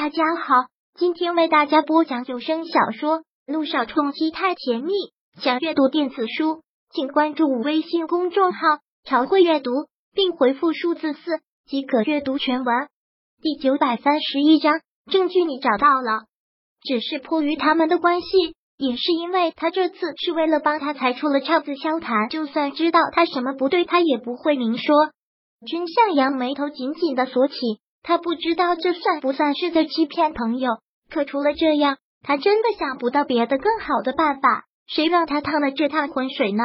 大家好，今天为大家播讲有声小说《路上冲击太甜蜜》。想阅读电子书，请关注微信公众号“朝会阅读”，并回复数字四即可阅读全文。第九百三十一章，证据你找到了，只是迫于他们的关系，也是因为他这次是为了帮他才出了岔子。萧谈就算知道他什么不对，他也不会明说。君向阳眉头紧紧的锁起。他不知道这算不算是在欺骗朋友，可除了这样，他真的想不到别的更好的办法。谁让他趟了这趟浑水呢？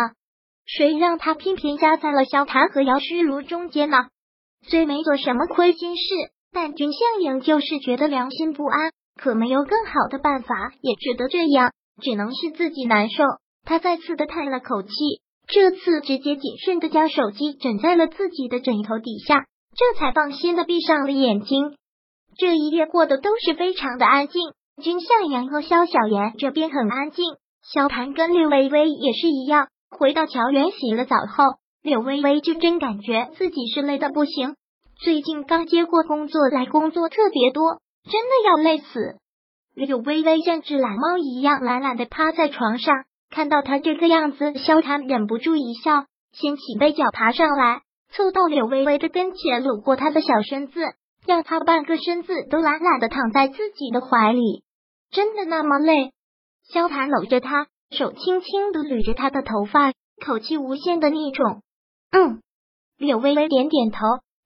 谁让他偏偏夹在了萧谈和姚诗如中间呢？虽没做什么亏心事，但君向阳就是觉得良心不安。可没有更好的办法，也只得这样，只能是自己难受。他再次的叹了口气，这次直接谨慎的将手机枕在了自己的枕头底下。这才放心的闭上了眼睛。这一夜过得都是非常的安静。君向阳和萧小妍这边很安静，萧谭跟柳微微也是一样。回到乔园洗了澡后，柳微微就真感觉自己是累的不行。最近刚接过工作来，工作特别多，真的要累死。柳微微像只懒猫一样懒懒的趴在床上，看到他这个样子，萧谭忍不住一笑，掀起被角爬上来。凑到柳微微的跟前，搂过她的小身子，让她半个身子都懒懒的躺在自己的怀里。真的那么累？萧谈搂着她，手轻轻的捋着她的头发，口气无限的那种。嗯，柳微微点点头，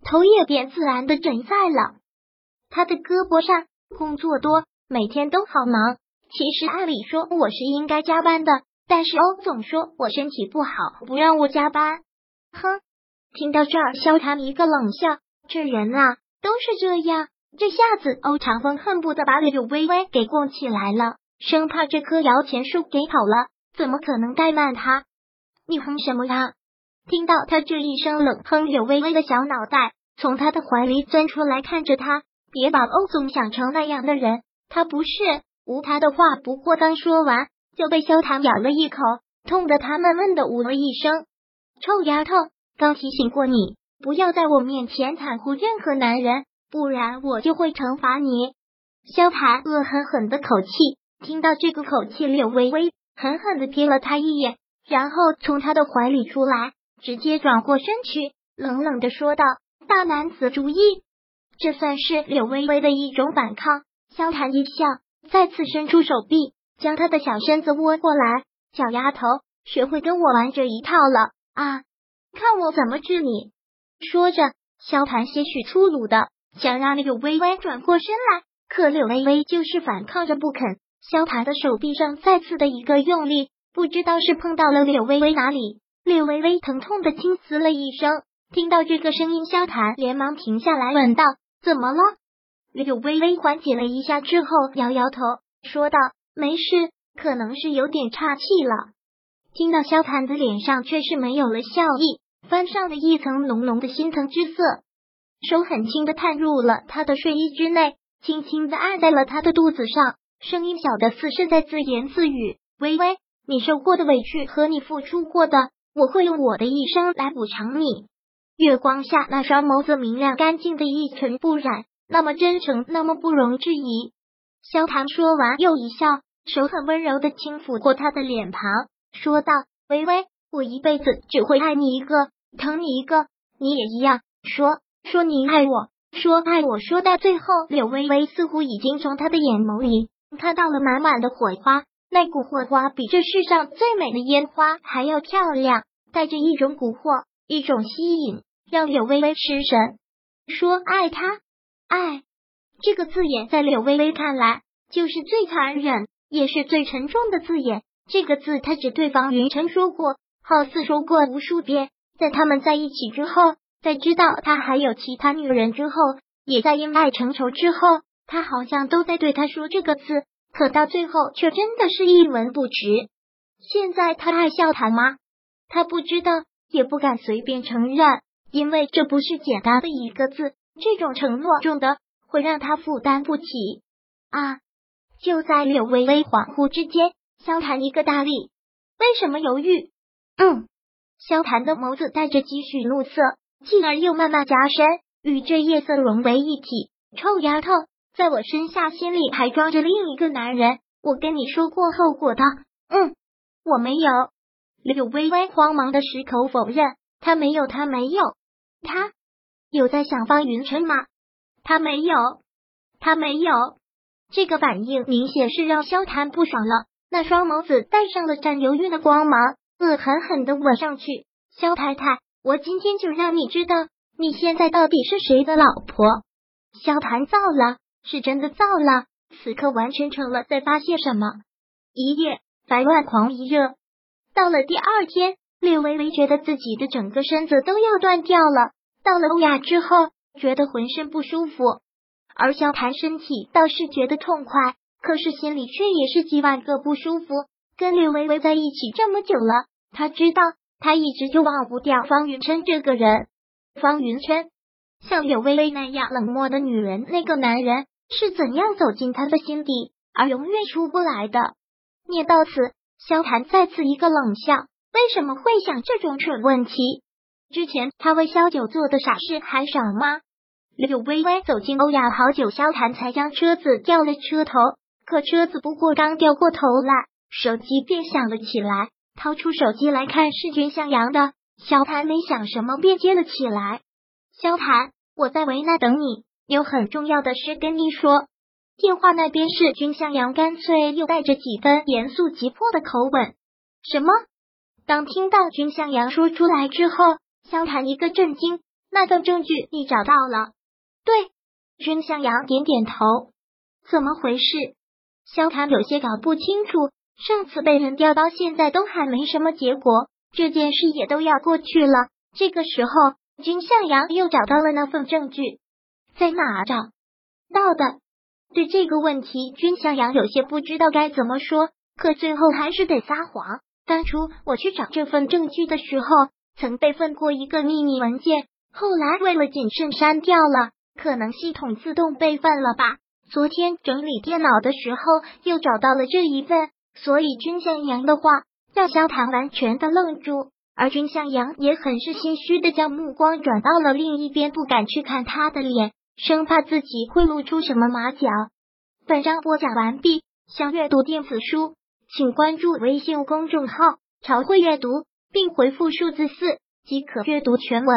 头也便自然的枕在了他的胳膊上。工作多，每天都好忙。其实按理说我是应该加班的，但是欧总说我身体不好，不让我加班。哼。听到这儿，萧谈一个冷笑，这人啊都是这样。这下子，欧长风恨不得把柳微微给供起来了，生怕这棵摇钱树给跑了，怎么可能怠慢他？你哼什么呀？听到他这一声冷哼，柳微微的小脑袋从他的怀里钻出来，看着他，别把欧总想成那样的人，他不是。无他的话不过刚说完，就被萧谈咬了一口，痛得他闷闷的呜了一声：“臭丫头！”刚提醒过你，不要在我面前袒护任何男人，不然我就会惩罚你。萧谈恶狠狠的口气，听到这个口气，柳微微狠狠的瞥了他一眼，然后从他的怀里出来，直接转过身去，冷冷的说道：“大男子主义，这算是柳微微的一种反抗。”萧谈一笑，再次伸出手臂，将他的小身子窝过来。小丫头，学会跟我玩这一套了啊！看我怎么治你！说着，萧盘些许粗鲁的想让柳微微转过身来，可柳微微就是反抗着不肯。萧盘的手臂上再次的一个用力，不知道是碰到了柳微微哪里，柳微微疼痛的轻嘶了一声。听到这个声音，萧盘连忙停下来问道：“怎么了？”柳微微缓解了一下之后，摇摇头说道：“没事，可能是有点岔气了。”听到萧盘的脸上却是没有了笑意。翻上了一层浓浓的深层之色，手很轻的探入了他的睡衣之内，轻轻的按在了他的肚子上，声音小的似是在自言自语：“微微，你受过的委屈和你付出过的，我会用我的一生来补偿你。”月光下，那双眸子明亮干净的一尘不染，那么真诚，那么不容置疑。萧唐说完又一笑，手很温柔的轻抚过他的脸庞，说道：“微微，我一辈子只会爱你一个。”疼你一个，你也一样。说说你爱我，说爱我。说到最后，柳微微似乎已经从他的眼眸里看到了满满的火花，那股火花比这世上最美的烟花还要漂亮，带着一种蛊惑，一种吸引，让柳微微失神。说爱他，爱这个字眼在柳微微看来就是最残忍，也是最沉重的字眼。这个字，他只对方云晨说过，好似说过无数遍。在他们在一起之后，在知道他还有其他女人之后，也在因爱成仇之后，他好像都在对他说这个字，可到最后却真的是一文不值。现在他爱笑谈吗？他不知道，也不敢随便承认，因为这不是简单的一个字，这种承诺重的会让他负担不起啊！就在柳微微恍惚之间，萧谈一个大力，为什么犹豫？嗯。萧谈的眸子带着几许怒色，继而又慢慢加深，与这夜色融为一体。臭丫头，在我身下心里还装着另一个男人。我跟你说过后果的。嗯，我没有。柳微微慌忙的矢口否认，他没有，他没有，他有在想方云琛吗？他没有，他没有。这个反应明显是让萧谈不爽了，那双眸子带上了占有欲的光芒，恶狠狠的吻上去。萧太太，我今天就让你知道，你现在到底是谁的老婆。萧谈燥了，是真的燥了，此刻完全成了在发泄什么。一夜白万狂一热，到了第二天，略微微觉得自己的整个身子都要断掉了。到了欧亚之后，觉得浑身不舒服。而萧谈身体倒是觉得痛快，可是心里却也是几万个不舒服。跟柳微微在一起这么久了，他知道他一直就忘不掉方云琛这个人。方云琛像柳微微那样冷漠的女人，那个男人是怎样走进他的心底，而永远出不来的？念到此，萧谈再次一个冷笑。为什么会想这种蠢问题？之前他为萧九做的傻事还少吗？柳微微走进欧亚好久，萧谈才将车子调了车头。可车子不过刚调过头来，手机便响了起来。掏出手机来看，是君向阳的。萧谈没想什么，便接了起来。萧谈，我在维纳等你，有很重要的事跟你说。电话那边是君向阳，干脆又带着几分严肃急迫的口吻。什么？当听到君向阳说出来之后，萧谈一个震惊。那份证据你找到了？对，君向阳点点头。怎么回事？萧谈有些搞不清楚。上次被人调到现在都还没什么结果，这件事也都要过去了。这个时候，君向阳又找到了那份证据，在哪找到的？对这个问题，君向阳有些不知道该怎么说，可最后还是得撒谎。当初我去找这份证据的时候，曾备份过一个秘密文件，后来为了谨慎删掉了。可能系统自动备份了吧？昨天整理电脑的时候又找到了这一份，所以君向阳的话让萧谈完全的愣住，而君向阳也很是心虚的将目光转到了另一边，不敢去看他的脸，生怕自己会露出什么马脚。本章播讲完毕，想阅读电子书，请关注微信公众号“朝会阅读”，并回复数字四即可阅读全文。